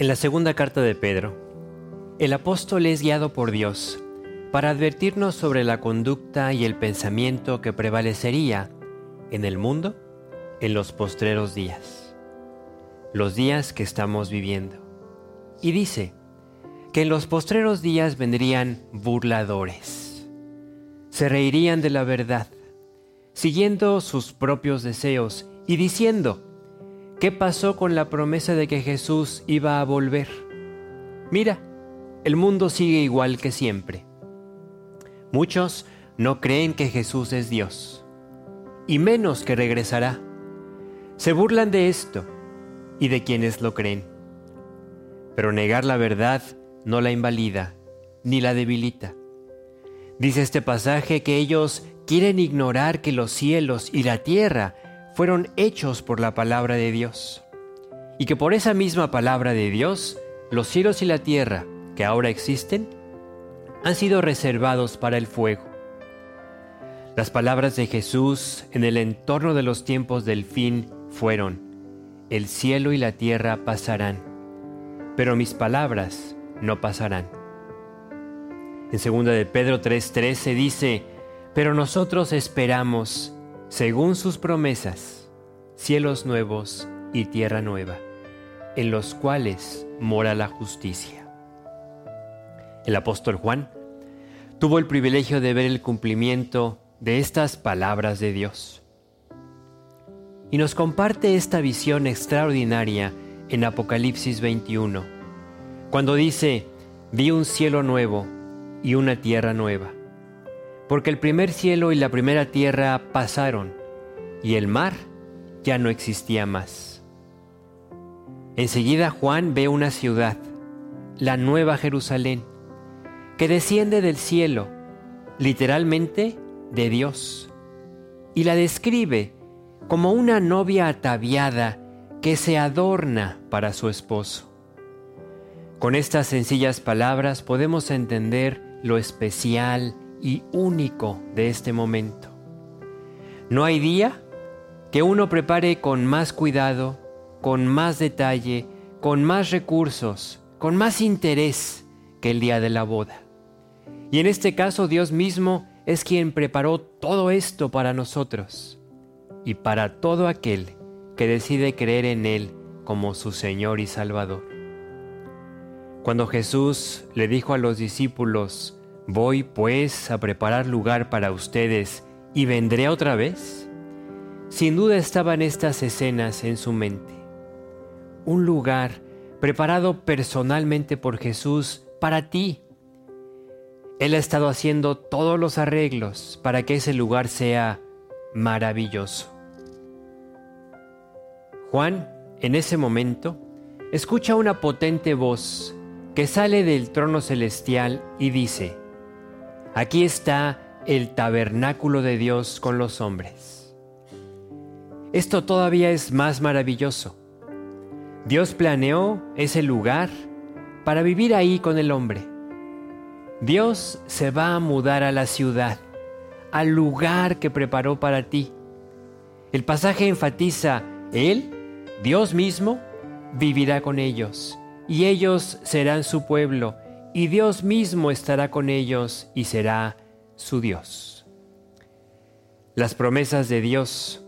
En la segunda carta de Pedro, el apóstol es guiado por Dios para advertirnos sobre la conducta y el pensamiento que prevalecería en el mundo en los postreros días, los días que estamos viviendo. Y dice que en los postreros días vendrían burladores, se reirían de la verdad, siguiendo sus propios deseos y diciendo, ¿Qué pasó con la promesa de que Jesús iba a volver? Mira, el mundo sigue igual que siempre. Muchos no creen que Jesús es Dios, y menos que regresará. Se burlan de esto y de quienes lo creen. Pero negar la verdad no la invalida ni la debilita. Dice este pasaje que ellos quieren ignorar que los cielos y la tierra fueron hechos por la palabra de Dios. Y que por esa misma palabra de Dios, los cielos y la tierra que ahora existen han sido reservados para el fuego. Las palabras de Jesús en el entorno de los tiempos del fin fueron, el cielo y la tierra pasarán, pero mis palabras no pasarán. En 2 de Pedro 3:13 dice, pero nosotros esperamos según sus promesas, cielos nuevos y tierra nueva, en los cuales mora la justicia. El apóstol Juan tuvo el privilegio de ver el cumplimiento de estas palabras de Dios. Y nos comparte esta visión extraordinaria en Apocalipsis 21, cuando dice, vi un cielo nuevo y una tierra nueva porque el primer cielo y la primera tierra pasaron, y el mar ya no existía más. Enseguida Juan ve una ciudad, la Nueva Jerusalén, que desciende del cielo, literalmente de Dios, y la describe como una novia ataviada que se adorna para su esposo. Con estas sencillas palabras podemos entender lo especial, y único de este momento. No hay día que uno prepare con más cuidado, con más detalle, con más recursos, con más interés que el día de la boda. Y en este caso Dios mismo es quien preparó todo esto para nosotros y para todo aquel que decide creer en Él como su Señor y Salvador. Cuando Jesús le dijo a los discípulos, Voy pues a preparar lugar para ustedes y vendré otra vez. Sin duda estaban estas escenas en su mente. Un lugar preparado personalmente por Jesús para ti. Él ha estado haciendo todos los arreglos para que ese lugar sea maravilloso. Juan, en ese momento, escucha una potente voz que sale del trono celestial y dice, Aquí está el tabernáculo de Dios con los hombres. Esto todavía es más maravilloso. Dios planeó ese lugar para vivir ahí con el hombre. Dios se va a mudar a la ciudad, al lugar que preparó para ti. El pasaje enfatiza, Él, Dios mismo, vivirá con ellos, y ellos serán su pueblo, y Dios mismo estará con ellos y será su Dios. Las promesas de Dios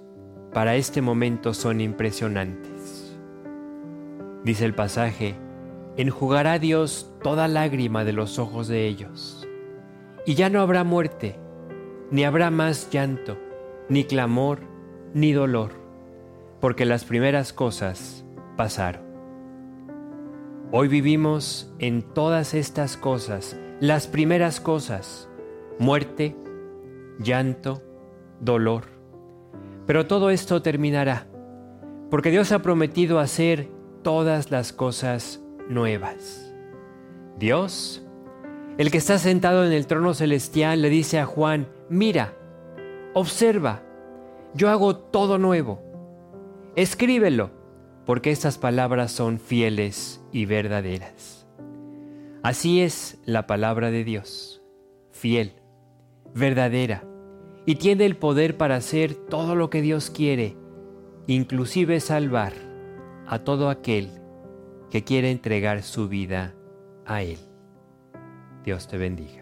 para este momento son impresionantes. Dice el pasaje, enjugará Dios toda lágrima de los ojos de ellos, y ya no habrá muerte, ni habrá más llanto, ni clamor, ni dolor, porque las primeras cosas pasaron. Hoy vivimos en todas estas cosas, las primeras cosas, muerte, llanto, dolor. Pero todo esto terminará, porque Dios ha prometido hacer todas las cosas nuevas. Dios, el que está sentado en el trono celestial, le dice a Juan, mira, observa, yo hago todo nuevo. Escríbelo porque estas palabras son fieles y verdaderas. Así es la palabra de Dios, fiel, verdadera, y tiene el poder para hacer todo lo que Dios quiere, inclusive salvar a todo aquel que quiere entregar su vida a Él. Dios te bendiga.